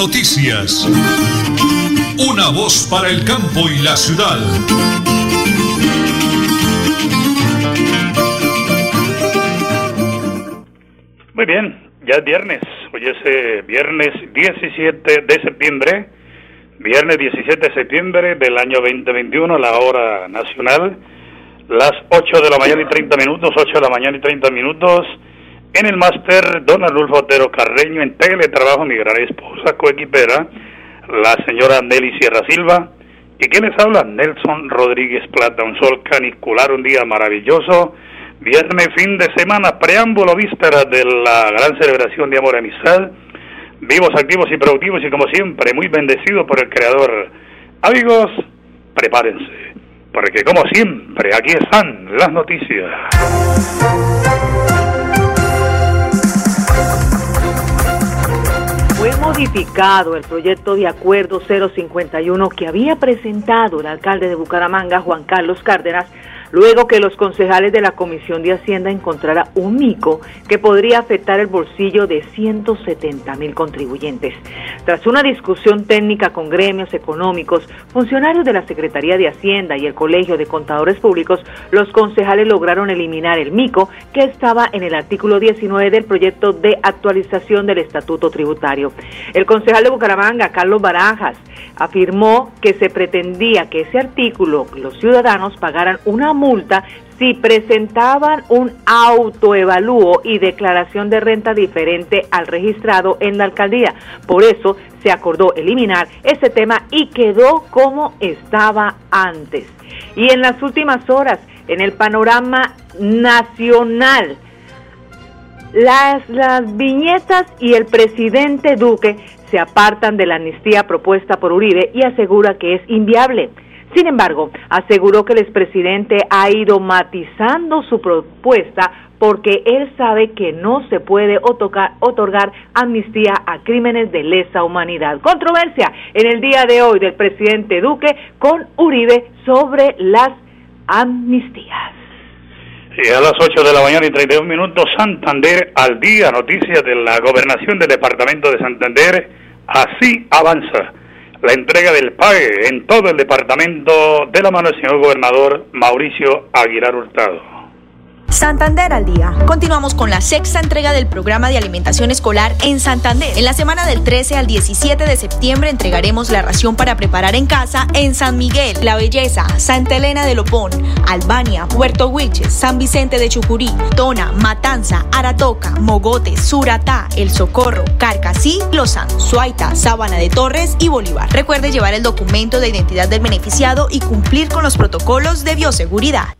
noticias. Una voz para el campo y la ciudad. Muy bien, ya es viernes. Hoy es eh, viernes 17 de septiembre. Viernes 17 de septiembre del año 2021, la hora nacional. Las 8 de la mañana y 30 minutos, 8 de la mañana y 30 minutos. En el máster, don Arnulfo Otero Carreño, en teletrabajo, mi gran esposa coequipera, la señora Nelly Sierra Silva. ¿Y quién les habla? Nelson Rodríguez Plata, un sol canicular, un día maravilloso. Viernes, fin de semana, preámbulo, víspera de la gran celebración de amor y amistad. Vivos, activos y productivos y como siempre, muy bendecidos por el Creador. Amigos, prepárense, porque como siempre, aquí están las noticias. Fue modificado el proyecto de acuerdo 051 que había presentado el alcalde de Bucaramanga, Juan Carlos Cárdenas, luego que los concejales de la Comisión de Hacienda encontrara un mico que podría afectar el bolsillo de 170 mil contribuyentes. Tras una discusión técnica con gremios económicos, funcionarios de la Secretaría de Hacienda y el Colegio de Contadores Públicos, los concejales lograron eliminar el mico que estaba en el artículo 19 del proyecto de actualización del Estatuto Tributario. El concejal de Bucaramanga, Carlos Barajas, afirmó que se pretendía que ese artículo, los ciudadanos pagaran una multa si presentaban un autoevalúo y declaración de renta diferente al registrado en la alcaldía. Por eso se acordó eliminar ese tema y quedó como estaba antes. Y en las últimas horas, en el panorama nacional, las, las viñetas y el presidente Duque se apartan de la amnistía propuesta por Uribe y asegura que es inviable. Sin embargo, aseguró que el expresidente ha ido matizando su propuesta porque él sabe que no se puede otorgar, otorgar, amnistía a crímenes de lesa humanidad. Controversia en el día de hoy del presidente Duque con Uribe sobre las amnistías. Y a las 8 de la mañana y 31 minutos, Santander al día, noticias de la gobernación del departamento de Santander, así avanza la entrega del PAE en todo el departamento de la mano del señor gobernador Mauricio Aguilar Hurtado. Santander al día. Continuamos con la sexta entrega del programa de alimentación escolar en Santander. En la semana del 13 al 17 de septiembre entregaremos la ración para preparar en casa en San Miguel, La Belleza, Santa Elena de Lopón, Albania, Puerto Huiches, San Vicente de Chucurí, Tona, Matanza, Aratoca, Mogote, Suratá, El Socorro, Carcasí, Lozano, Suaita, Sabana de Torres y Bolívar. Recuerde llevar el documento de identidad del beneficiado y cumplir con los protocolos de bioseguridad.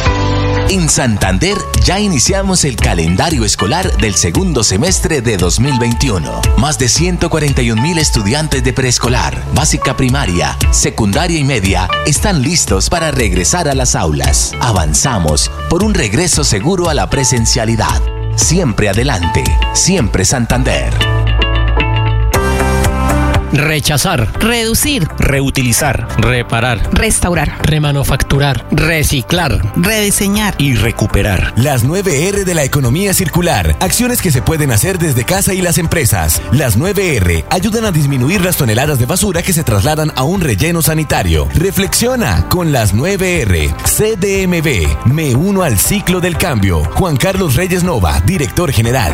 En Santander ya iniciamos el calendario escolar del segundo semestre de 2021. Más de 141 mil estudiantes de preescolar, básica primaria, secundaria y media están listos para regresar a las aulas. Avanzamos por un regreso seguro a la presencialidad. Siempre adelante, siempre Santander. Rechazar. Reducir. Reutilizar. Reparar. Restaurar. Remanufacturar. Reciclar. Rediseñar. Y recuperar. Las 9R de la economía circular. Acciones que se pueden hacer desde casa y las empresas. Las 9R ayudan a disminuir las toneladas de basura que se trasladan a un relleno sanitario. Reflexiona con las 9R. CDMB. Me uno al ciclo del cambio. Juan Carlos Reyes Nova, director general.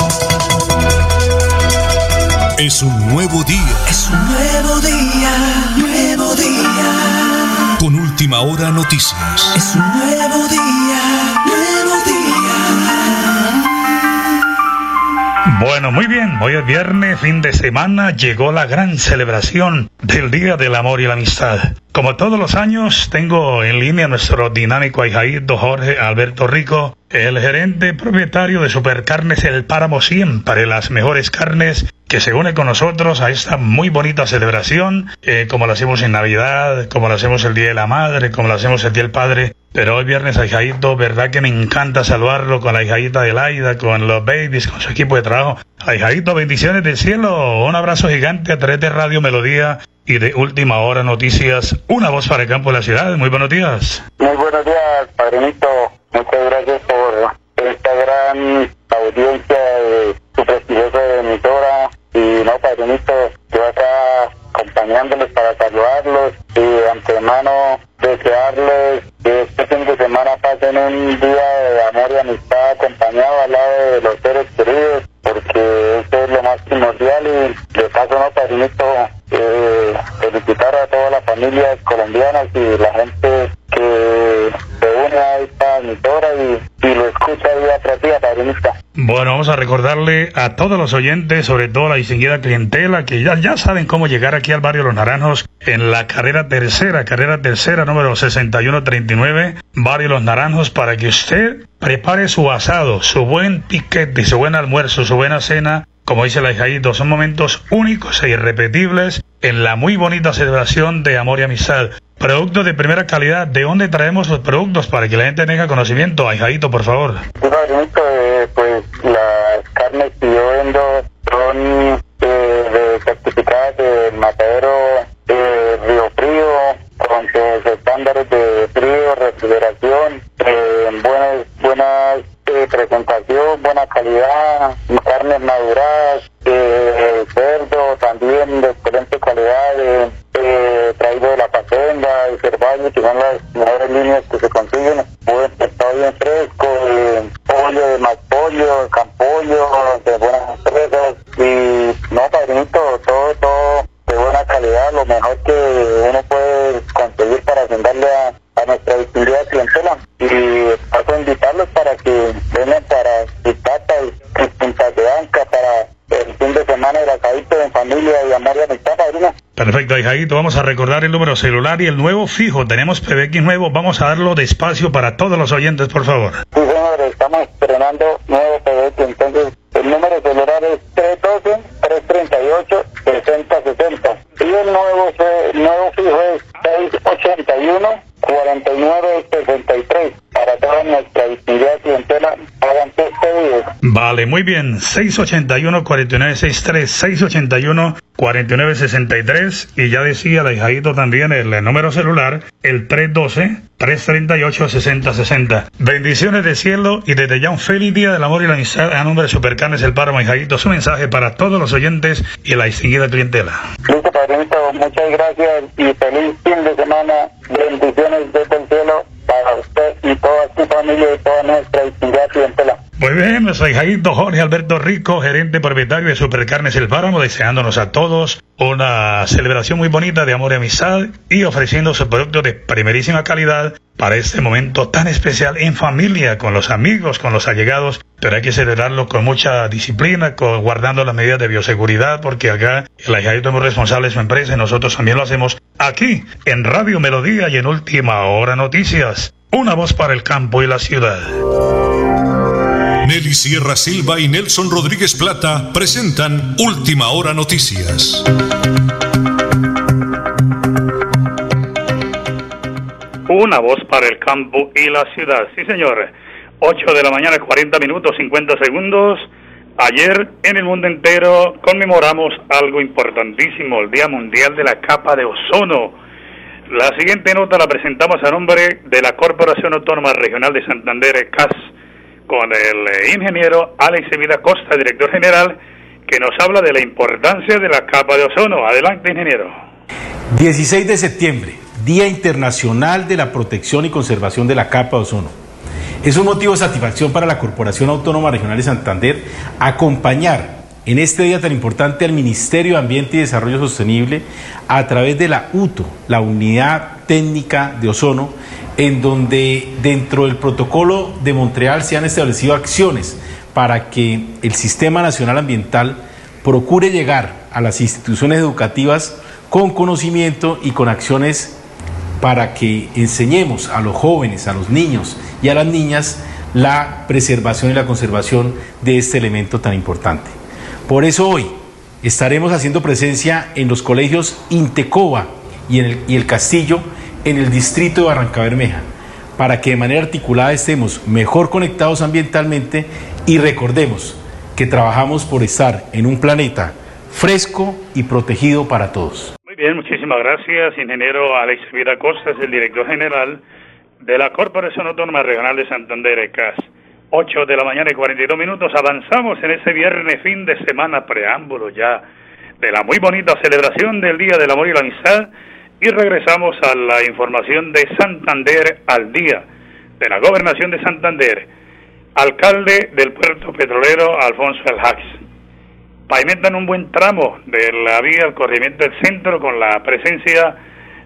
Es un nuevo día. Es un nuevo día, nuevo día. Con última hora noticias. Es un nuevo día, nuevo día. Bueno, muy bien. Hoy es viernes, fin de semana. Llegó la gran celebración del Día del Amor y la Amistad. Como todos los años, tengo en línea a nuestro dinámico ahijaído Jorge Alberto Rico, el gerente propietario de Supercarnes El Páramo Siempre, las mejores carnes que se une con nosotros a esta muy bonita celebración, eh, como lo hacemos en Navidad, como lo hacemos el Día de la Madre, como lo hacemos el Día del Padre. Pero hoy viernes, Aijadito, verdad que me encanta saludarlo con la hijadita de Laida, con los babies, con su equipo de trabajo. Aijadito, bendiciones del cielo, un abrazo gigante a través de Radio Melodía y de Última Hora Noticias, una voz para el campo de la ciudad. Muy buenos días. Muy buenos días, padrinito. Muchas gracias por esta gran audiencia de emisora y no, padrinito, yo acá acompañándoles para saludarlos y antemano desearles que este fin de semana pasen un día de amor y amistad acompañado al lado de los seres queridos, porque eso es lo más primordial y de paso, no, padrinito, eh, felicitar a todas las familias colombianas y la gente que se une a esta emisora y, y Bueno, vamos a recordarle a todos los oyentes, sobre todo la distinguida clientela, que ya, ya saben cómo llegar aquí al barrio Los Naranjos en la carrera tercera, carrera tercera número 6139, barrio Los Naranjos, para que usted prepare su asado, su buen piquete, su buen almuerzo, su buena cena. Como dice la hijadito, son momentos únicos e irrepetibles en la muy bonita celebración de amor y amistad. Productos de primera calidad, ¿de dónde traemos los productos para que la gente tenga conocimiento? Ahijadito, por favor. Sí, padrinito, eh, pues las carnes que yo vendo son eh, de certificadas del matadero eh, Río Frío, con sus estándares de frío, refrigeración, eh, buenas, buenas presentación, buena calidad, carnes maduradas, cerdo también de excelente calidad, eh, eh, traído de la Pacenga, el Cervalle, que son las mejores líneas que se consiguen, buen pescado bien fresco, eh, pollo de más pollo, campollo, de buenas empresas, y no, padrinito, todo, todo de buena calidad, lo mejor que uno puede conseguir para brindarle a, a nuestra distinguida clientela. Y paso a invitarlos para que vengan para Pitata y Punta de Anca para el fin de semana el asadito en familia y amor y amistad, padrino. Hijadito. Vamos a recordar el número celular y el nuevo fijo. Tenemos PBX nuevo. Vamos a darlo despacio para todos los oyentes, por favor. Sí, señor, estamos estrenando nuevo PBX. Entonces, el número celular es 312-338-6060. Y el nuevo, el nuevo fijo es 681-4963. Para toda nuestra distinguida clientela, hagan este pedidos. Vale, muy bien. 681-4963, 681-4963. Y ya decía la hijadito también el, el número celular, el 312-338-6060. Bendiciones de cielo y desde ya un feliz día del amor y la amistad a nombre de Supercarnes El Páramo, hijadito. Su mensaje para todos los oyentes y la distinguida clientela. Listo, padrito, muchas gracias y feliz fin de semana. Bendiciones desde el cielo para usted y toda su familia y toda nuestra distinguida clientela. Muy bien, soy Jaito Jorge Alberto Rico, gerente propietario de Supercarnes El Páramo, deseándonos a todos una celebración muy bonita de amor y amistad y ofreciendo su producto de primerísima calidad para este momento tan especial en familia, con los amigos, con los allegados, pero hay que celebrarlo con mucha disciplina, guardando las medidas de bioseguridad, porque acá el Jaito es muy responsable de su empresa y nosotros también lo hacemos aquí en Radio Melodía y en Última Hora Noticias. Una voz para el campo y la ciudad. Nelly Sierra Silva y Nelson Rodríguez Plata presentan Última Hora Noticias. Una voz para el campo y la ciudad. Sí, señor. 8 de la mañana, 40 minutos, 50 segundos. Ayer en el mundo entero conmemoramos algo importantísimo, el Día Mundial de la Capa de Ozono. La siguiente nota la presentamos a nombre de la Corporación Autónoma Regional de Santander, CAS, con el eh, ingeniero Alex Evida Costa, director general, que nos habla de la importancia de la capa de ozono. Adelante, ingeniero. 16 de septiembre, Día Internacional de la Protección y Conservación de la Capa de Ozono. Es un motivo de satisfacción para la Corporación Autónoma Regional de Santander acompañar en este día tan importante al Ministerio de Ambiente y Desarrollo Sostenible a través de la UTO, la Unidad Técnica de Ozono, en donde dentro del protocolo de Montreal se han establecido acciones para que el Sistema Nacional Ambiental procure llegar a las instituciones educativas con conocimiento y con acciones para que enseñemos a los jóvenes, a los niños y a las niñas la preservación y la conservación de este elemento tan importante. Por eso hoy estaremos haciendo presencia en los colegios Intecoba y, el, y el Castillo en el distrito de Barranca Bermeja, para que de manera articulada estemos mejor conectados ambientalmente y recordemos que trabajamos por estar en un planeta fresco y protegido para todos. Muy bien, muchísimas gracias, ingeniero Alex Vida Costa, es el director general de la Corporación Autónoma Regional de Santander, ECAS. 8 de la mañana y 42 minutos, avanzamos en ese viernes fin de semana, preámbulo ya de la muy bonita celebración del Día del Amor y la Amistad y regresamos a la información de Santander al día, de la gobernación de Santander. Alcalde del puerto petrolero Alfonso El Hax. Pavimentan un buen tramo de la vía al corrimiento del centro con la presencia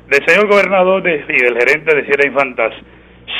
del señor gobernador y del gerente de Sierra Infantas.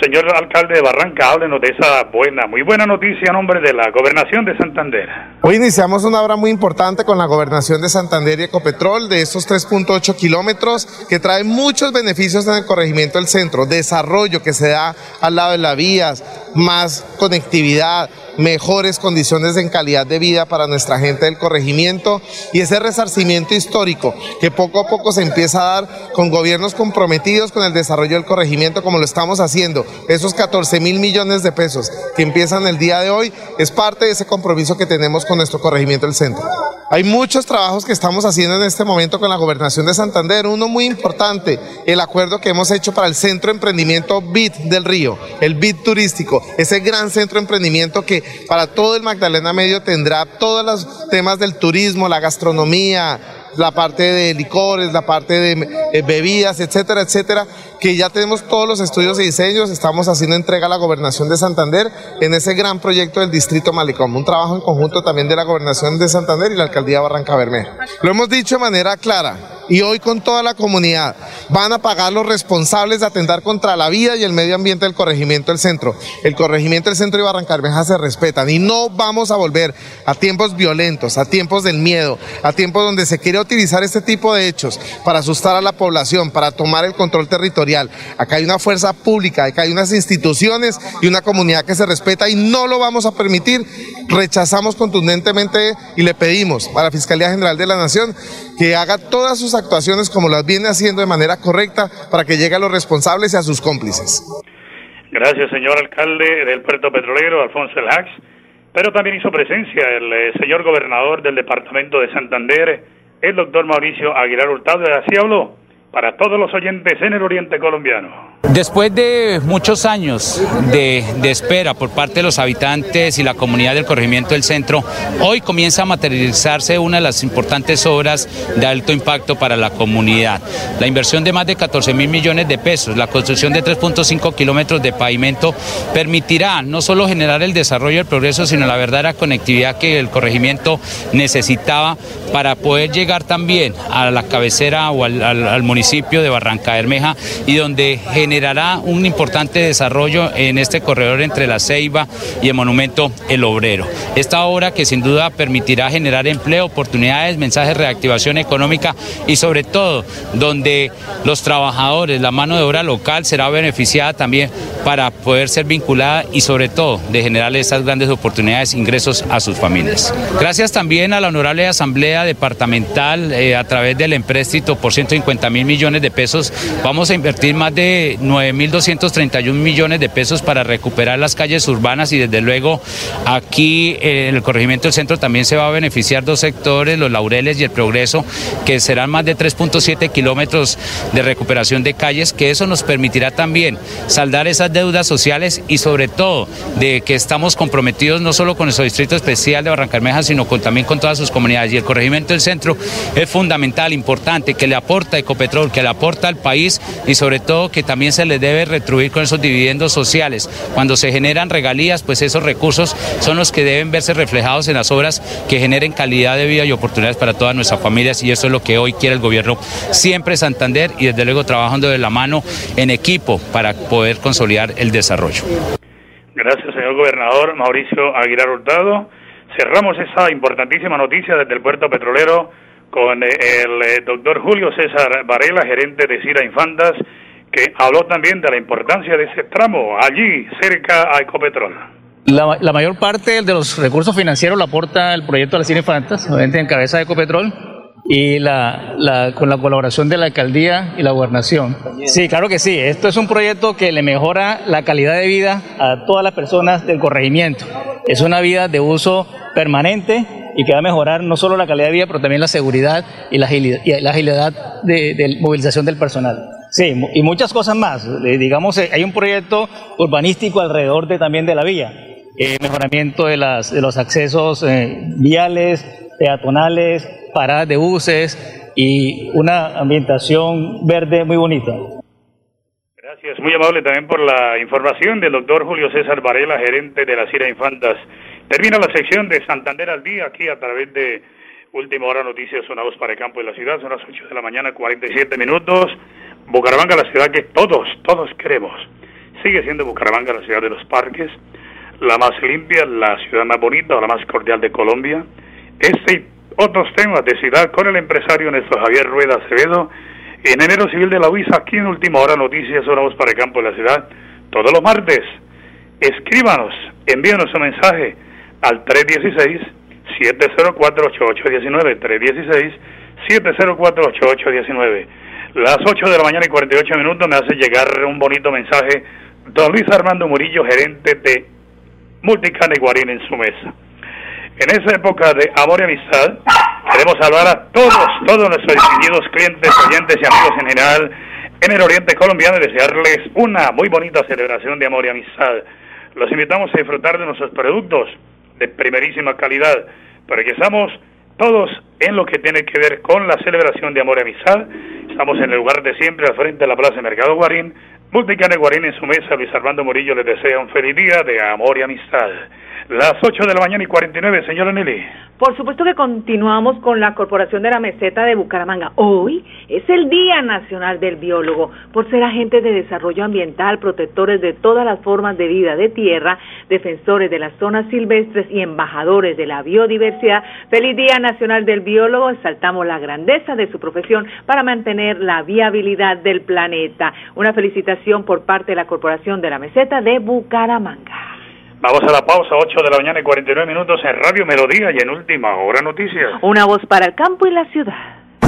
Señor alcalde de Barranca, háblenos de esa buena, muy buena noticia a nombre de la gobernación de Santander. Hoy iniciamos una obra muy importante con la gobernación de Santander y Ecopetrol de estos 3.8 kilómetros que trae muchos beneficios en el corregimiento del centro, desarrollo que se da al lado de las vías, más conectividad, mejores condiciones en calidad de vida para nuestra gente del corregimiento y ese resarcimiento histórico que poco a poco se empieza a dar con gobiernos comprometidos con el desarrollo del corregimiento como lo estamos haciendo. Esos 14 mil millones de pesos que empiezan el día de hoy es parte de ese compromiso que tenemos con nuestro corregimiento del centro. Hay muchos trabajos que estamos haciendo en este momento con la gobernación de Santander. Uno muy importante, el acuerdo que hemos hecho para el centro de emprendimiento BIT del Río, el BIT turístico, ese gran centro de emprendimiento que para todo el Magdalena Medio tendrá todos los temas del turismo, la gastronomía, la parte de licores, la parte de eh, bebidas, etcétera, etcétera, que ya tenemos todos los estudios y diseños, estamos haciendo entrega a la gobernación de Santander en ese gran proyecto del distrito Malicom, un trabajo en conjunto también de la gobernación de Santander y la alcaldía Barranca Bermeja. Lo hemos dicho de manera clara, y hoy con toda la comunidad van a pagar los responsables de atentar contra la vida y el medio ambiente del corregimiento del centro. El corregimiento del centro y Barrancarmeja se respetan y no vamos a volver a tiempos violentos, a tiempos del miedo, a tiempos donde se quiere utilizar este tipo de hechos para asustar a la población, para tomar el control territorial. Acá hay una fuerza pública, acá hay unas instituciones y una comunidad que se respeta y no lo vamos a permitir. Rechazamos contundentemente y le pedimos a la Fiscalía General de la Nación que haga todas sus actuaciones como las viene haciendo de manera correcta para que llegue a los responsables y a sus cómplices. Gracias, señor alcalde del puerto petrolero, Alfonso El. Pero también hizo presencia el eh, señor gobernador del departamento de Santander, el doctor Mauricio Aguilar Hurtado. Así habló para todos los oyentes en el oriente colombiano. Después de muchos años de, espera por parte de los habitantes y la comunidad del corregimiento del centro, hoy comienza a materializarse una de las importantes obras de alto impacto para la comunidad. La inversión de más de 14 mil millones de pesos, la construcción de 3.5 kilómetros de pavimento permitirá no solo generar el desarrollo y el progreso, sino la verdadera conectividad que el corregimiento necesitaba para poder llegar también a la cabecera o al, al, al municipio de Barranca Bermeja y donde generará un importante desarrollo en este corredor entre la Ceiba y el monumento El Obrero. Esta obra que sin duda permitirá generar empleo, oportunidades, mensajes de reactivación económica y sobre todo donde los trabajadores, la mano de obra local será beneficiada también para poder ser vinculada y sobre todo de generar estas grandes oportunidades, ingresos a sus familias. Gracias también a la Honorable Asamblea Departamental eh, a través del empréstito por 150 mil millones de pesos. Vamos a invertir más de 9.231 millones de pesos para recuperar las calles urbanas y desde luego aquí eh, en el corregimiento del centro también se va a beneficiar dos sectores, los Laureles y el Progreso, que serán más de 3.7 kilómetros de recuperación de calles, que eso nos permitirá también saldar esas deudas sociales y sobre todo de que estamos comprometidos no solo con nuestro distrito especial de Barrancarmeja, sino también con todas sus comunidades. Y el corregimiento del centro es fundamental, importante, que le aporta Ecopetrol, que le aporta al país y sobre todo que también se le debe retribuir con esos dividendos sociales. Cuando se generan regalías, pues esos recursos son los que deben verse reflejados en las obras que generen calidad de vida y oportunidades para todas nuestras familias y eso es lo que hoy quiere el gobierno siempre Santander y desde luego trabajando de la mano en equipo para poder consolidar el desarrollo. Gracias, señor gobernador Mauricio Aguilar Hurtado. Cerramos esa importantísima noticia desde el puerto petrolero con el eh, doctor Julio César Varela, gerente de Cira Infantas, que habló también de la importancia de ese tramo allí cerca a Ecopetrol. La, la, mayor parte de los recursos financieros la aporta el proyecto de las Cira Infantas, obviamente en cabeza de Ecopetrol y la, la, con la colaboración de la alcaldía y la gobernación. Sí, claro que sí. Esto es un proyecto que le mejora la calidad de vida a todas las personas del corregimiento. Es una vida de uso permanente y que va a mejorar no solo la calidad de vida, pero también la seguridad y la agilidad, y la agilidad de, de movilización del personal. Sí, y muchas cosas más. Eh, digamos, hay un proyecto urbanístico alrededor de, también de la vía. Eh, mejoramiento de, las, de los accesos eh, viales, peatonales, paradas de buses y una ambientación verde muy bonita. Gracias, muy amable también por la información del doctor Julio César Varela, gerente de la Cira Infantas. Termina la sección de Santander al día aquí a través de Última Hora Noticias, voz para el campo de la ciudad, son las 8 de la mañana, 47 minutos. Bucaramanga, la ciudad que todos, todos queremos. Sigue siendo Bucaramanga la ciudad de los parques, la más limpia, la ciudad más bonita o la más cordial de Colombia. Este y otros temas de ciudad con el empresario Néstor Javier Rueda Acevedo, enero civil de la UISA, aquí en Última Hora Noticias, una voz para el campo de la ciudad, todos los martes. Escríbanos, envíenos un mensaje al 316-704-8819, 316-704-8819. Las 8 de la mañana y 48 minutos me hace llegar un bonito mensaje don Luis Armando Murillo, gerente de Multicana y Guarín en su mesa. En esa época de amor y amistad, queremos saludar a todos, todos nuestros distinguidos clientes, oyentes y amigos en general en el oriente colombiano y desearles una muy bonita celebración de amor y amistad. Los invitamos a disfrutar de nuestros productos de primerísima calidad, para que estamos todos en lo que tiene que ver con la celebración de amor y amistad. Estamos en el lugar de siempre, al frente de la Plaza de Mercado Guarín. Multicane Guarín en su mesa, Luis Armando Murillo les desea un feliz día de amor y amistad. Las 8 de la mañana y 49, señora Nelly. Por supuesto que continuamos con la Corporación de la Meseta de Bucaramanga. Hoy es el Día Nacional del Biólogo. Por ser agentes de desarrollo ambiental, protectores de todas las formas de vida de tierra, defensores de las zonas silvestres y embajadores de la biodiversidad, feliz Día Nacional del Biólogo. Exaltamos la grandeza de su profesión para mantener la viabilidad del planeta. Una felicitación por parte de la Corporación de la Meseta de Bucaramanga. Vamos a la pausa, 8 de la mañana y 49 minutos en Radio Melodía y en Última Hora Noticias. Una voz para el campo y la ciudad.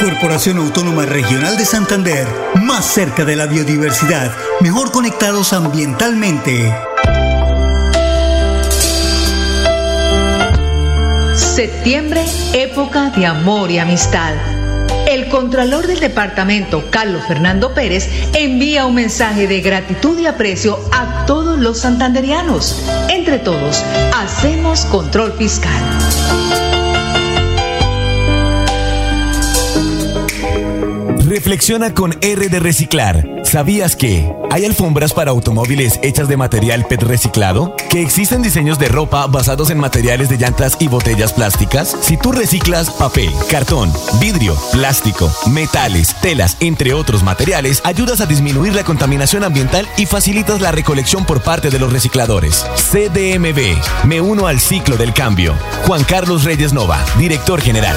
Corporación Autónoma Regional de Santander, más cerca de la biodiversidad, mejor conectados ambientalmente. Septiembre, época de amor y amistad. El Contralor del Departamento, Carlos Fernando Pérez, envía un mensaje de gratitud y aprecio a todos los santanderianos. Entre todos, hacemos control fiscal. Reflexiona con R de Reciclar. ¿Sabías que hay alfombras para automóviles hechas de material PET reciclado? ¿Que existen diseños de ropa basados en materiales de llantas y botellas plásticas? Si tú reciclas papel, cartón, vidrio, plástico, metales, telas, entre otros materiales, ayudas a disminuir la contaminación ambiental y facilitas la recolección por parte de los recicladores. CDMB, me uno al ciclo del cambio. Juan Carlos Reyes Nova, director general.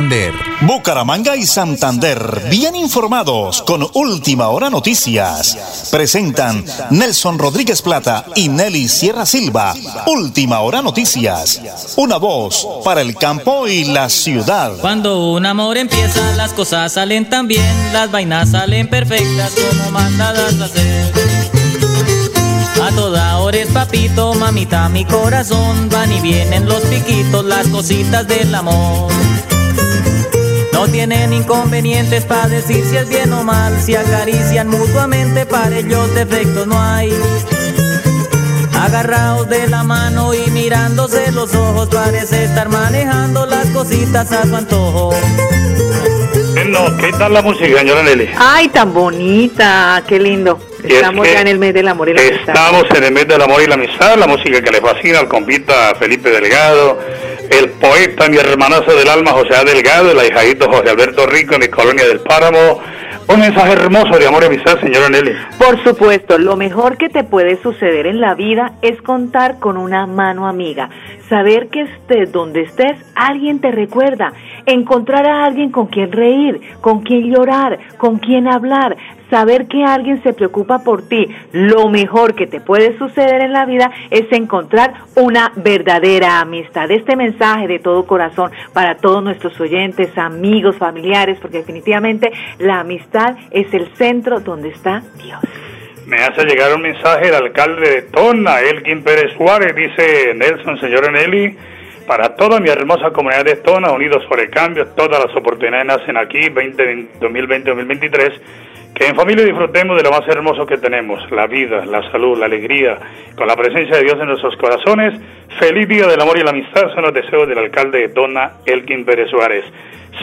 Bucaramanga y Santander, bien informados con Última Hora Noticias. Presentan Nelson Rodríguez Plata y Nelly Sierra Silva. Última Hora Noticias. Una voz para el campo y la ciudad. Cuando un amor empieza, las cosas salen tan bien, las vainas salen perfectas como mandadas a hacer. A toda hora es papito, mamita, mi corazón. Van y vienen los piquitos, las cositas del amor. No tienen inconvenientes para decir si es bien o mal, si acarician mutuamente, para ellos defectos no hay. Agarrados de la mano y mirándose los ojos, parece estar manejando las cositas a su antojo. Bueno, ¿qué tal la música, señora Nelly? Ay, tan bonita, qué lindo. Estamos ya en el mes del amor y la amistad. Estamos en el mes del amor y la amistad, la música que le fascina al compita Felipe Delgado, el poeta, mi hermanazo del alma José Delgado, el ahijadito José Alberto Rico en mi colonia del Páramo. Un mensaje hermoso de amor y amistad, señora Nelly. Por supuesto, lo mejor que te puede suceder en la vida es contar con una mano amiga. Saber que estés donde estés, alguien te recuerda. Encontrar a alguien con quien reír, con quien llorar, con quien hablar. Saber que alguien se preocupa por ti. Lo mejor que te puede suceder en la vida es encontrar una verdadera amistad. Este mensaje de todo corazón para todos nuestros oyentes, amigos, familiares, porque definitivamente la amistad es el centro donde está Dios. Me hace llegar un mensaje el alcalde de Tona, Elkin Pérez Suárez, dice Nelson, señora Nelly, para toda mi hermosa comunidad de Tona, unidos por el cambio, todas las oportunidades nacen aquí, 2020-2023, en familia disfrutemos de lo más hermoso que tenemos, la vida, la salud, la alegría, con la presencia de Dios en nuestros corazones. Feliz día del amor y la amistad son los deseos del alcalde de Tona, Elkin Pérez Suárez.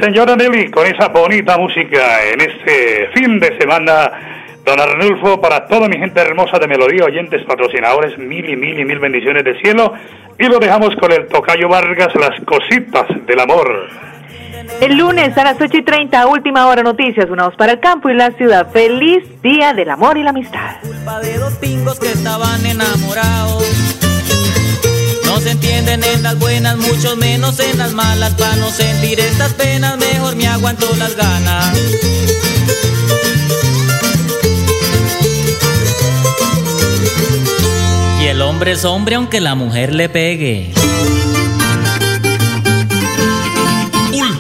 Señora Nelly, con esa bonita música en este fin de semana Don Arnulfo, para toda mi gente hermosa de Melodía, oyentes, patrocinadores, mil y mil y mil bendiciones del cielo. Y lo dejamos con el Tocayo Vargas, las cositas del amor. El lunes a las 8 y 30, última hora noticias, una voz para el campo y la ciudad. Feliz día del amor y la amistad. Culpa de dos pingos que estaban enamorados. No se entienden en las buenas, mucho menos en las malas. Para no sentir estas penas, mejor me aguanto las ganas. Y el hombre es hombre aunque la mujer le pegue.